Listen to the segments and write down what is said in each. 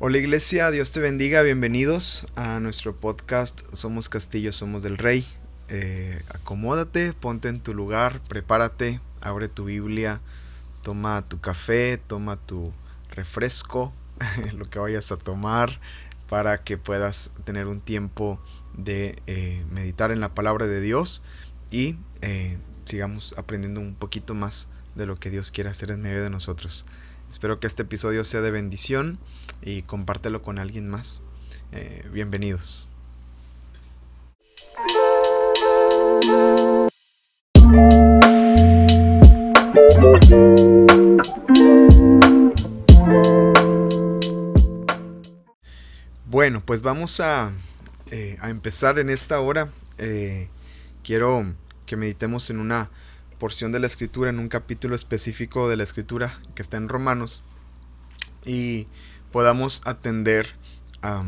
Hola iglesia, Dios te bendiga, bienvenidos a nuestro podcast Somos Castillo, Somos del Rey. Eh, acomódate, ponte en tu lugar, prepárate, abre tu Biblia, toma tu café, toma tu refresco, lo que vayas a tomar, para que puedas tener un tiempo de eh, meditar en la palabra de Dios y eh, sigamos aprendiendo un poquito más de lo que Dios quiere hacer en medio de nosotros. Espero que este episodio sea de bendición y compártelo con alguien más. Eh, bienvenidos. Bueno, pues vamos a, eh, empezar en esta hora. Eh, quiero que meditemos en una porción de la escritura, en un capítulo específico de la escritura que está en Romanos. Y podamos atender a,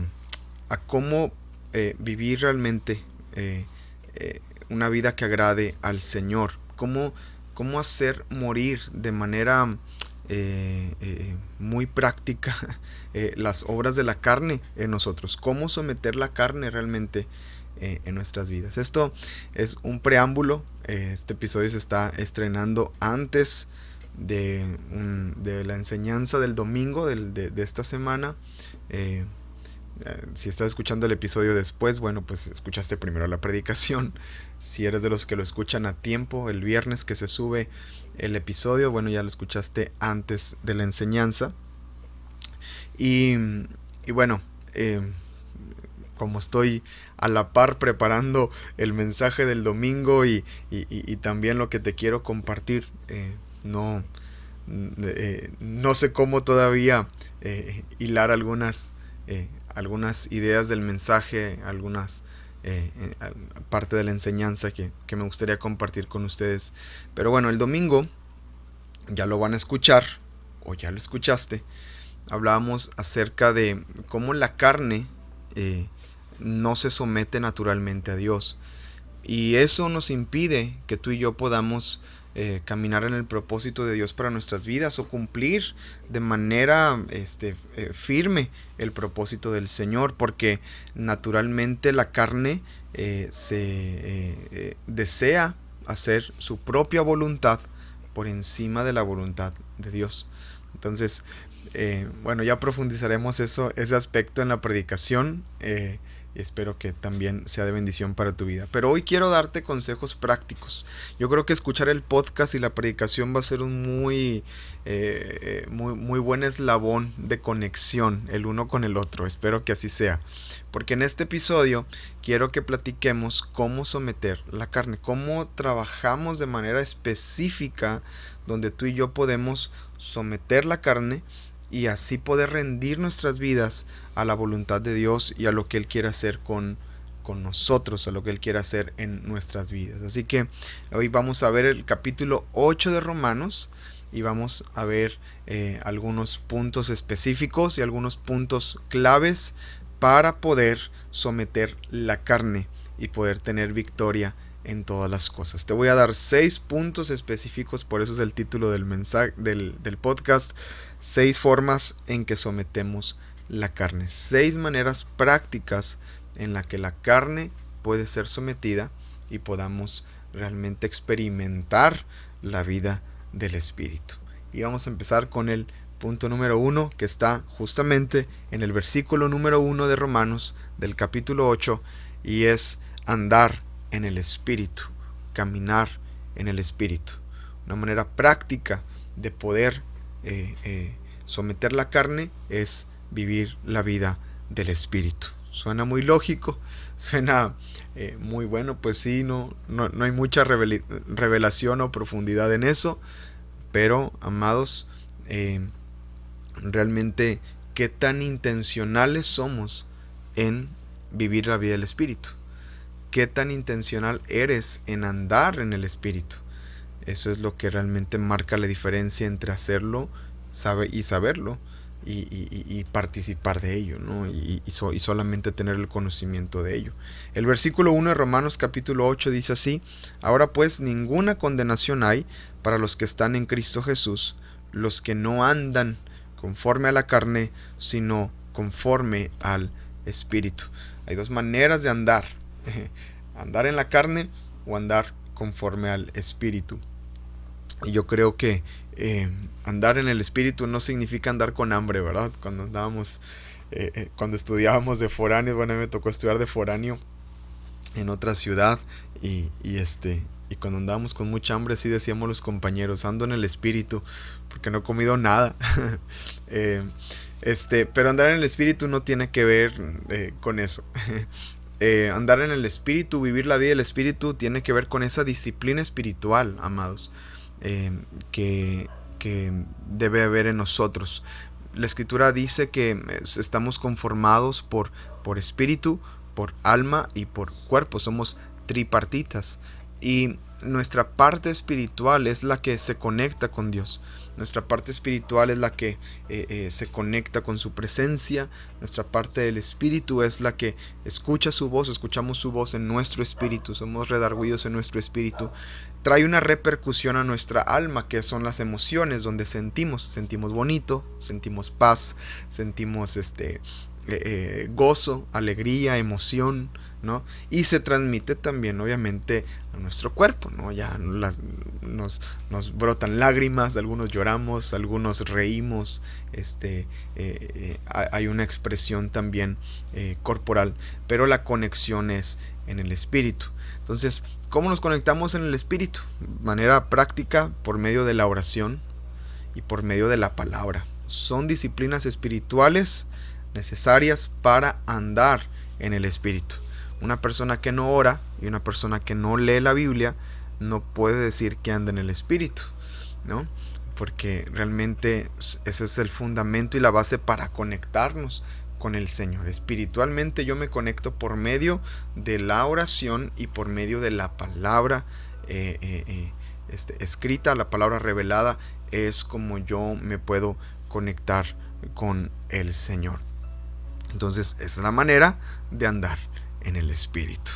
cómo eh, vivir realmente eh, eh, una vida que agrade al Señor, cómo, cómo hacer morir de manera muy práctica las obras de la carne en nosotros, cómo someter la carne realmente en nuestras vidas. Esto es un preámbulo, este episodio se está estrenando antes de, la enseñanza del domingo de, esta semana. Eh, eh, si estás escuchando el episodio después, bueno, pues escuchaste primero la predicación. Si eres de los que lo escuchan a tiempo, el viernes que se sube el episodio, bueno, ya lo escuchaste antes de la enseñanza. Y, bueno, eh, como estoy a la par preparando el mensaje del domingo y, también lo que te quiero compartir, no, eh, no sé cómo todavía eh, hilar algunas, eh, algunas ideas del mensaje, algunas parte de la enseñanza que, que, me gustaría compartir con ustedes. Pero bueno, el domingo ya lo van a escuchar, o ya lo escuchaste, hablábamos acerca de cómo la carne no se somete naturalmente a Dios. Y eso nos impide que tú y yo podamos eh, caminar en el propósito de Dios para nuestras vidas o cumplir de manera este, eh, firme el propósito del Señor, porque naturalmente la carne eh, se desea hacer su propia voluntad por encima de la voluntad de Dios. Entonces, bueno, ya profundizaremos eso, ese aspecto en la predicación espero que también sea de bendición para tu vida. Pero hoy quiero darte consejos prácticos. Yo creo que escuchar el podcast y la predicación va a ser un muy, eh, muy, muy buen eslabón de conexión el uno con el otro. Espero que así sea. Porque en este episodio quiero que platiquemos cómo someter la carne, cómo trabajamos de manera específica donde tú y yo podemos someter la carne y así poder rendir nuestras vidas a la voluntad de Dios y a lo que Él quiere hacer con, con nosotros, a lo que Él quiere hacer en nuestras vidas. Así que hoy vamos a ver el capítulo 8 de Romanos y vamos a ver eh, algunos puntos específicos y algunos puntos claves para poder someter la carne y poder tener victoria en todas las cosas. Te voy a dar seis puntos específicos, por eso es el título del mensaje del, del podcast seis formas en que sometemos la carne, seis maneras prácticas en la que la carne puede ser sometida y podamos realmente experimentar la vida del Espíritu. Y vamos a empezar con el punto número uno que está justamente en el versículo número uno de Romanos del capítulo 8 y es andar en el Espíritu, caminar en el Espíritu. Una manera práctica de poder eh, eh, someter la carne es vivir la vida del espíritu. Suena muy lógico, suena eh, muy bueno, pues sí, no, no, hay mucha revelación o profundidad en eso, pero amados, realmente qué tan intencionales somos en vivir la vida del espíritu, qué tan intencional eres en andar en el espíritu. Eso es lo que realmente marca la diferencia entre hacerlo sabe, y saberlo y, participar de ello, ¿no? Y, y, solamente tener el conocimiento de ello. El versículo 1 de Romanos capítulo 8 dice así, ahora pues ninguna condenación hay para los que están en Cristo Jesús, los que no andan conforme a la carne, sino conforme al espíritu. Hay dos maneras de andar. andar en la carne o andar conforme al espíritu. Y yo creo que eh, andar en el espíritu no significa andar con hambre, ¿verdad? Cuando andábamos, eh, eh, cuando estudiábamos de foráneo, bueno, me tocó estudiar de foráneo en otra ciudad y, y este y cuando andábamos con mucha hambre así decíamos los compañeros ando en el espíritu porque no he comido nada. Este pero andar en el espíritu no tiene que ver con eso. Andar en el espíritu vivir la vida del espíritu tiene que ver con esa disciplina espiritual amados Em, que, debe haber en nosotros. La escritura dice que estamos conformados por, por espíritu, por alma y por cuerpo. Somos tripartitas. Y nuestra parte espiritual es la que se conecta con Dios. Nuestra parte espiritual es la que eh, eh, se conecta con su presencia. Nuestra parte del espíritu es la que escucha su voz, escuchamos su voz en nuestro espíritu, somos redarguidos en nuestro espíritu trae una repercusión a nuestra alma, que son las emociones, donde sentimos, sentimos bonito, sentimos paz, sentimos este eh, eh, gozo, alegría, emoción, ¿no? Y se transmite también, obviamente, a nuestro cuerpo, ¿no? Ya nos, nos, brotan lágrimas, algunos lloramos, algunos reímos, este, eh, hay una expresión también corporal, pero la conexión es en el espíritu. Entonces, ¿Cómo nos conectamos en el Espíritu? De manera práctica, por medio de la oración y por medio de la palabra. Son disciplinas espirituales necesarias para andar en el Espíritu. Una persona que no ora y una persona que no lee la Biblia no puede decir que anda en el Espíritu, ¿no? Porque realmente ese es el fundamento y la base para conectarnos con el Señor. Espiritualmente yo me conecto por medio de la oración y por medio de la palabra eh, eh, eh, este, escrita, la palabra revelada, es como yo me puedo conectar con el Señor. Entonces, es la manera de andar en el Espíritu.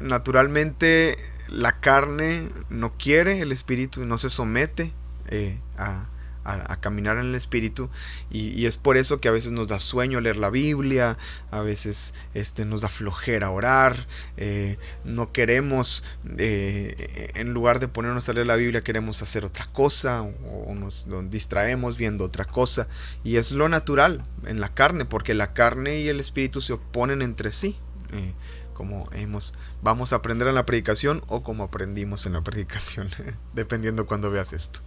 Naturalmente, la carne no quiere el Espíritu, no se somete a, a, caminar en el Espíritu y, es por eso que a veces nos da sueño leer la Biblia, a veces este, nos da flojera orar, eh, no queremos, eh, en lugar de ponernos a leer la Biblia, queremos hacer otra cosa o, nos, distraemos viendo otra cosa y es lo natural en la carne, porque la carne y el Espíritu se oponen entre sí. Eh, como hemos, vamos a aprender en la predicación o como aprendimos en la predicación, dependiendo cuando veas esto.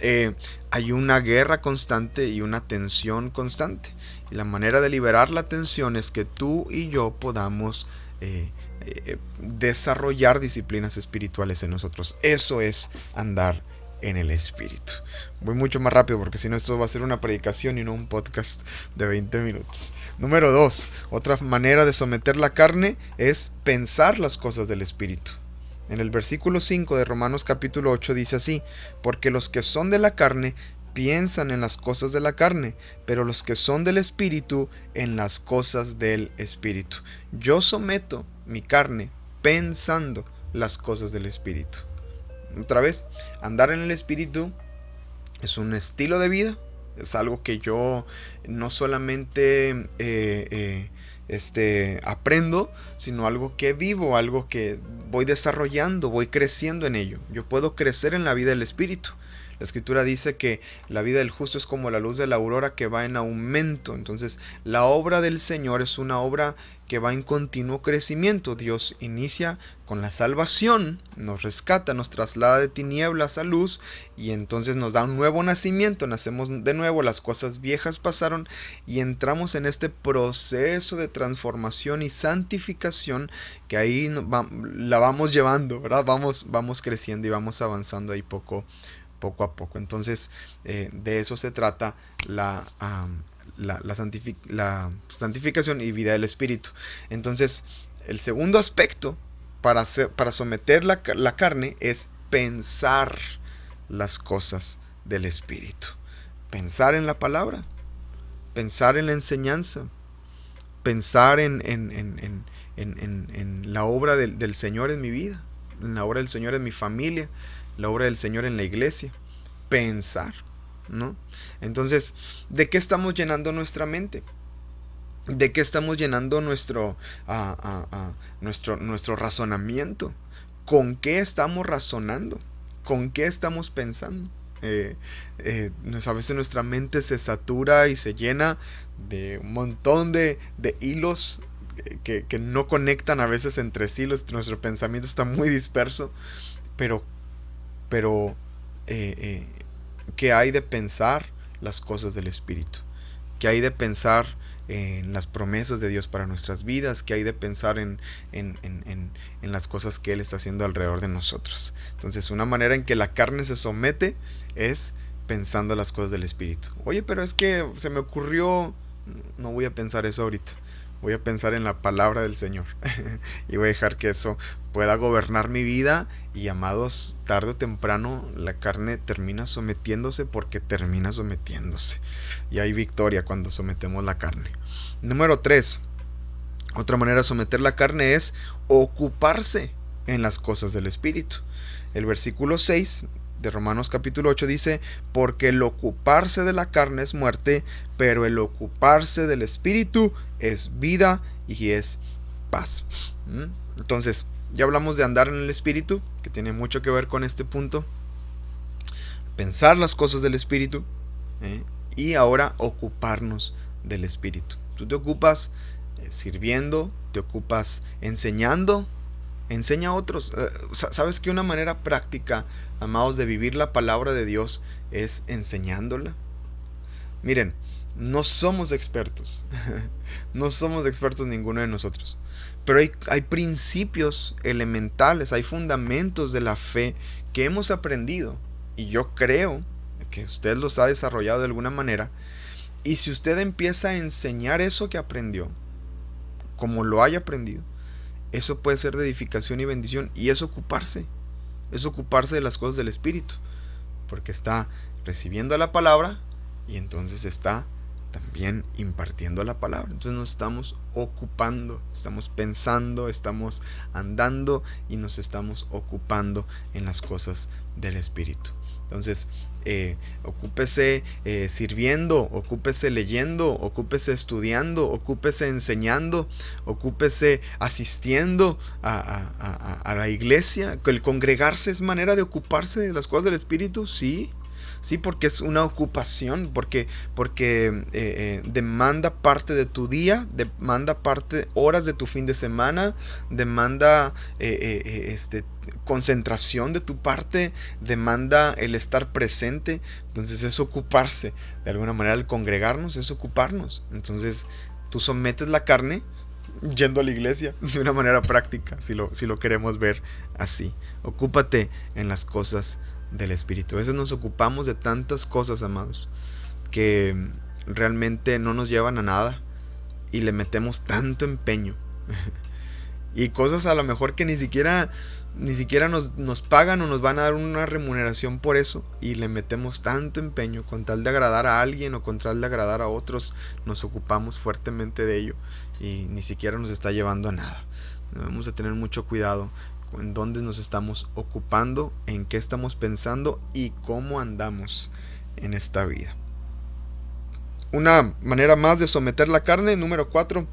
Eh, hay una guerra constante y una tensión constante. Y la manera de liberar la tensión es que tú y yo podamos eh, eh, desarrollar disciplinas espirituales en nosotros. Eso es andar en el Espíritu. Voy mucho más rápido porque si no esto va a ser una predicación y no un podcast de 20 minutos. Número 2. Otra manera de someter la carne es pensar las cosas del Espíritu. En el versículo 5 de Romanos capítulo 8 dice así, porque los que son de la carne piensan en las cosas de la carne, pero los que son del Espíritu en las cosas del Espíritu. Yo someto mi carne pensando las cosas del Espíritu. Otra vez, andar en el Espíritu es un estilo de vida, es algo que yo no solamente eh, eh, este, aprendo, sino algo que vivo, algo que voy desarrollando, voy creciendo en ello. Yo puedo crecer en la vida del Espíritu. La escritura dice que la vida del justo es como la luz de la aurora que va en aumento. Entonces, la obra del Señor es una obra que va en continuo crecimiento. Dios inicia con la salvación, nos rescata, nos traslada de tinieblas a luz y entonces nos da un nuevo nacimiento, nacemos de nuevo, las cosas viejas pasaron y entramos en este proceso de transformación y santificación que ahí la vamos llevando, ¿verdad? Vamos, vamos creciendo y vamos avanzando ahí poco poco a poco. Entonces, eh, de eso se trata la, la, santificación y vida del Espíritu. Entonces, el segundo aspecto para, para someter la, la carne es pensar las cosas del Espíritu. Pensar en la palabra, pensar en la enseñanza, pensar en, en, en, en la obra del, del, Señor en mi vida, en la obra del Señor en mi familia, la obra del Señor en la iglesia. Pensar, ¿no? Entonces, ¿de qué estamos llenando nuestra mente? ¿De qué estamos llenando nuestro, nuestro, nuestro razonamiento? ¿Con qué estamos razonando? ¿Con qué estamos pensando? Eh, eh, a veces nuestra mente se satura y se llena de un montón de, hilos que, no conectan a veces entre sí. nuestro pensamiento está muy disperso. Pero, pero eh, ¿qué hay de pensar las cosas del Espíritu? ¿Qué hay de pensar en las promesas de Dios para nuestras vidas, que hay de pensar en, en, en, en, las cosas que Él está haciendo alrededor de nosotros. Entonces, una manera en que la carne se somete es pensando las cosas del Espíritu. Oye, pero es que se me ocurrió, no voy a pensar eso ahorita. Voy a pensar en la palabra del Señor y voy a dejar que eso pueda gobernar mi vida y amados, tarde o temprano la carne termina sometiéndose porque termina sometiéndose. Y hay victoria cuando sometemos la carne. Número 3. Otra manera de someter la carne es ocuparse en las cosas del Espíritu. El versículo 6 de Romanos capítulo 8 dice, porque el ocuparse de la carne es muerte, pero el ocuparse del Espíritu es vida y es paz. ¿Mm? Entonces, ya hablamos de andar en el Espíritu, que tiene mucho que ver con este punto. Pensar las cosas del Espíritu. ¿eh? Y ahora ocuparnos del Espíritu. Tú te ocupas eh, sirviendo, te ocupas enseñando, enseña a otros. Eh, ¿Sabes que una manera práctica, amados, de vivir la palabra de Dios es enseñándola? Miren, no somos expertos. no somos expertos ninguno de nosotros. Pero hay, hay, principios elementales, hay fundamentos de la fe que hemos aprendido. Y yo creo que usted los ha desarrollado de alguna manera. Y si usted empieza a enseñar eso que aprendió, como lo haya aprendido, eso puede ser de edificación y bendición. Y es ocuparse, es ocuparse de las cosas del Espíritu, porque está recibiendo la palabra y entonces está también impartiendo la palabra. Entonces nos estamos ocupando, estamos pensando, estamos andando y nos estamos ocupando en las cosas del Espíritu. Entonces, eh, ocúpese eh, sirviendo, ocúpese leyendo, ocúpese estudiando, ocúpese enseñando, ocúpese asistiendo a, la iglesia. El congregarse es manera de ocuparse de las cosas del Espíritu, sí. Sí, porque es una ocupación, porque, porque eh, eh, demanda parte de tu día, demanda parte, horas de tu fin de semana, demanda eh, este, concentración de tu parte, demanda el estar presente. Entonces es ocuparse. De alguna manera el congregarnos es ocuparnos. Entonces tú sometes la carne yendo a la iglesia de una manera práctica, si lo, si lo queremos ver así. Ocúpate en las cosas del Espíritu. A veces nos ocupamos de tantas cosas, amados, que realmente no nos llevan a nada y le metemos tanto empeño. y cosas a lo mejor que ni siquiera ni siquiera nos, nos, pagan o nos van a dar una remuneración por eso y le metemos tanto empeño con tal de agradar a alguien o con tal de agradar a otros, nos ocupamos fuertemente de ello y ni siquiera nos está llevando a nada. Debemos de tener mucho cuidado en dónde nos estamos ocupando, en qué estamos pensando y cómo andamos en esta vida. Una manera más de someter la carne, número 4,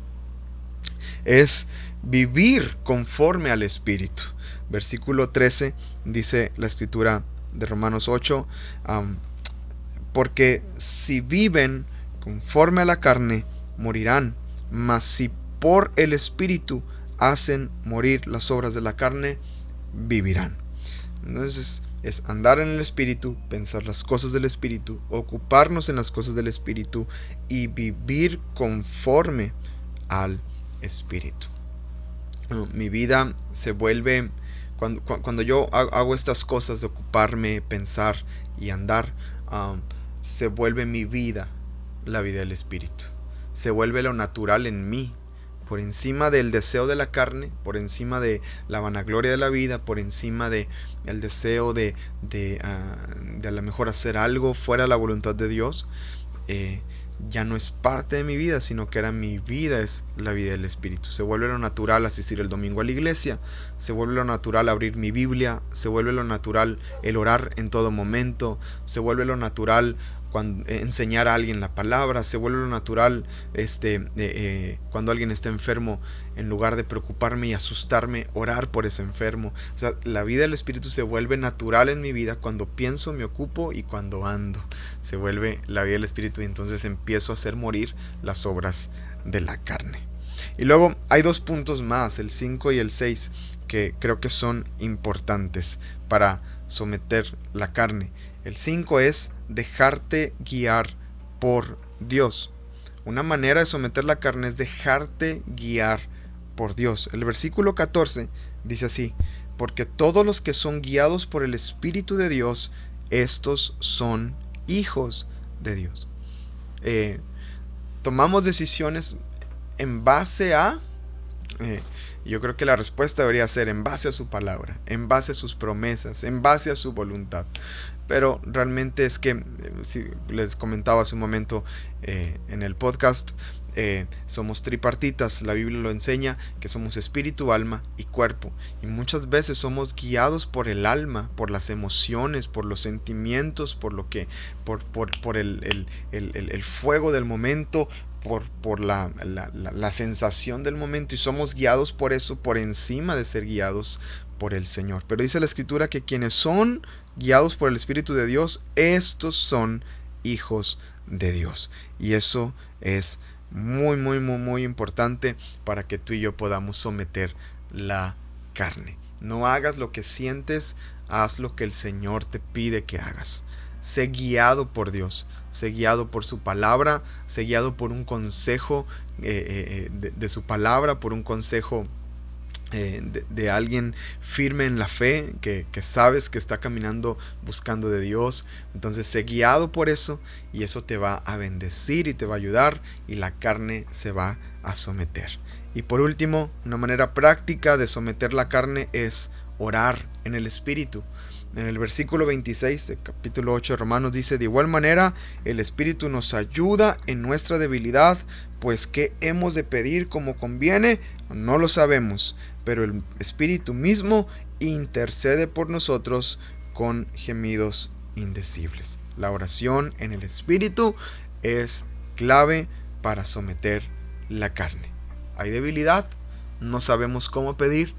es vivir conforme al Espíritu. Versículo 13 dice la escritura de Romanos 8, porque si viven conforme a la carne, morirán, mas si por el Espíritu hacen morir las obras de la carne, vivirán. Entonces es andar en el Espíritu, pensar las cosas del Espíritu, ocuparnos en las cosas del Espíritu y vivir conforme al Espíritu. Mi vida se vuelve, cuando, cuando yo hago estas cosas de ocuparme, pensar y andar, um, se vuelve mi vida la vida del Espíritu. Se vuelve lo natural en mí, por encima del deseo de la carne, por encima de la vanagloria de la vida, por encima de el deseo de, de, ah, a lo mejor hacer algo fuera de la voluntad de Dios, eh, ya no es parte de mi vida, sino que era mi vida es la vida del Espíritu. Se vuelve lo natural asistir el domingo a la iglesia, se vuelve lo natural abrir mi Biblia, se vuelve lo natural el orar en todo momento, se vuelve lo natural cuando, enseñar a alguien la palabra, se vuelve lo natural este, eh, cuando alguien está enfermo, en lugar de preocuparme y asustarme, orar por ese enfermo. O sea, la vida del Espíritu se vuelve natural en mi vida cuando pienso, me ocupo y cuando ando. Se vuelve la vida del Espíritu y entonces empiezo a hacer morir las obras de la carne. Y luego hay dos puntos más, el 5 y el 6, que creo que son importantes para someter la carne. El 5 es dejarte guiar por Dios. Una manera de someter la carne es dejarte guiar por Dios. El versículo 14 dice así, porque todos los que son guiados por el Espíritu de Dios, estos son hijos de Dios. Eh, tomamos decisiones en base a... Eh, yo creo que la respuesta debería ser en base a su palabra, en base a sus promesas, en base a su voluntad. Pero realmente es que, eh, si les comentaba hace un momento eh, en el podcast, eh, somos tripartitas, la Biblia lo enseña, que somos espíritu, alma y cuerpo. Y muchas veces somos guiados por el alma, por las emociones, por los sentimientos, por lo que, por, por, por el, el, el, fuego del momento, por, por la, la, la, sensación del momento y somos guiados por eso, por encima de ser guiados por el Señor. Pero dice la escritura que quienes son guiados por el Espíritu de Dios, estos son hijos de Dios. Y eso es muy, muy, muy, muy importante para que tú y yo podamos someter la carne. No hagas lo que sientes, haz lo que el Señor te pide que hagas. Sé guiado por Dios, sé guiado por su palabra, sé guiado por un consejo eh, eh, eh, de, su palabra, por un consejo de, alguien firme en la fe, que, que, sabes que está caminando buscando de Dios. Entonces sé guiado por eso y eso te va a bendecir y te va a ayudar y la carne se va a someter. Y por último, una manera práctica de someter la carne es orar en el Espíritu. En el versículo 26 del capítulo 8 de Romanos dice, de igual manera el Espíritu nos ayuda en nuestra debilidad, pues ¿qué hemos de pedir como conviene? No lo sabemos, pero el Espíritu mismo intercede por nosotros con gemidos indecibles. La oración en el Espíritu es clave para someter la carne. Hay debilidad, no sabemos cómo pedir,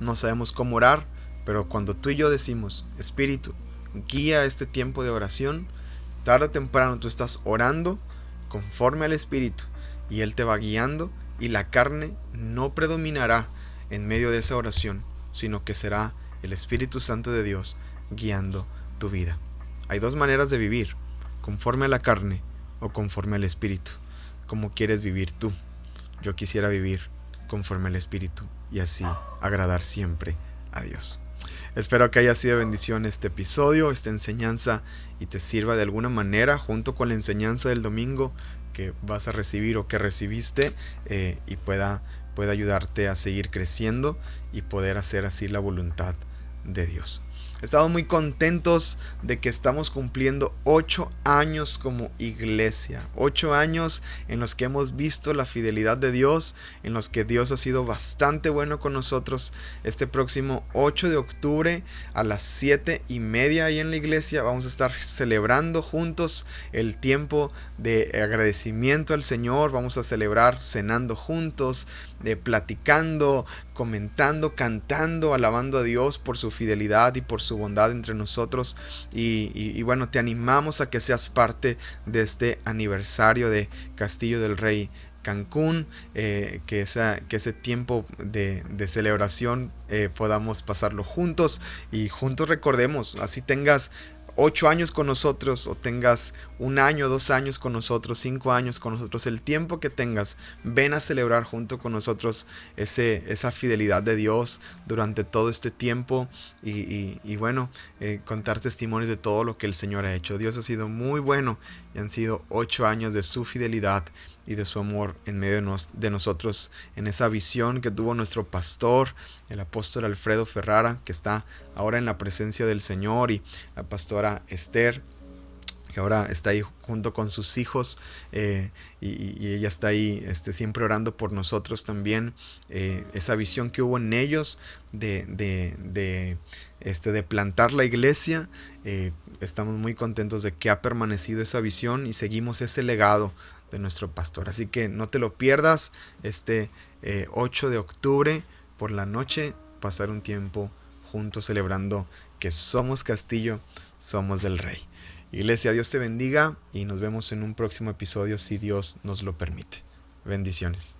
no sabemos cómo orar, pero cuando tú y yo decimos, Espíritu, guía este tiempo de oración, tarde o temprano tú estás orando conforme al Espíritu y Él te va guiando y la carne no predominará en medio de esa oración, sino que será el Espíritu Santo de Dios guiando tu vida. Hay dos maneras de vivir, conforme a la carne o conforme al Espíritu. Como quieres vivir tú? Yo quisiera vivir conforme al Espíritu y así agradar siempre a Dios. Espero que haya sido bendición este episodio, esta enseñanza y te sirva de alguna manera junto con la enseñanza del domingo que vas a recibir o que recibiste eh, y pueda, pueda ayudarte a seguir creciendo y poder hacer así la voluntad de Dios. Estamos muy contentos de que estamos cumpliendo ocho años como iglesia. Ocho años en los que hemos visto la fidelidad de Dios, en los que Dios ha sido bastante bueno con nosotros. Este próximo 8 de octubre a las siete y media ahí en la iglesia vamos a estar celebrando juntos el tiempo de agradecimiento al Señor. Vamos a celebrar cenando juntos, de platicando, comentando, cantando, alabando a Dios por su fidelidad y por su bondad entre nosotros. Y, bueno, te animamos a que seas parte de este aniversario de Castillo del Rey. Cancún, eh, que, esa, que ese tiempo de, celebración eh, podamos pasarlo juntos y juntos recordemos, así tengas ocho años con nosotros o tengas un año, dos años con nosotros, cinco años con nosotros, el tiempo que tengas, ven a celebrar junto con nosotros ese, esa fidelidad de Dios durante todo este tiempo y, bueno, eh, contar testimonios de todo lo que el Señor ha hecho. Dios ha sido muy bueno y han sido ocho años de su fidelidad y de su amor en medio de, nosotros, en esa visión que tuvo nuestro pastor, el apóstol Alfredo Ferrara, que está ahora en la presencia del Señor, y la pastora Esther que ahora está ahí junto con sus hijos eh, y, ella está ahí este, siempre orando por nosotros también. Eh, esa visión que hubo en ellos de, de, este, de plantar la iglesia, eh, estamos muy contentos de que ha permanecido esa visión y seguimos ese legado de nuestro pastor. Así que no te lo pierdas este 8 de octubre por la noche, pasar un tiempo juntos celebrando que somos castillo, somos del rey. Iglesia, Dios te bendiga y nos vemos en un próximo episodio si Dios nos lo permite. Bendiciones.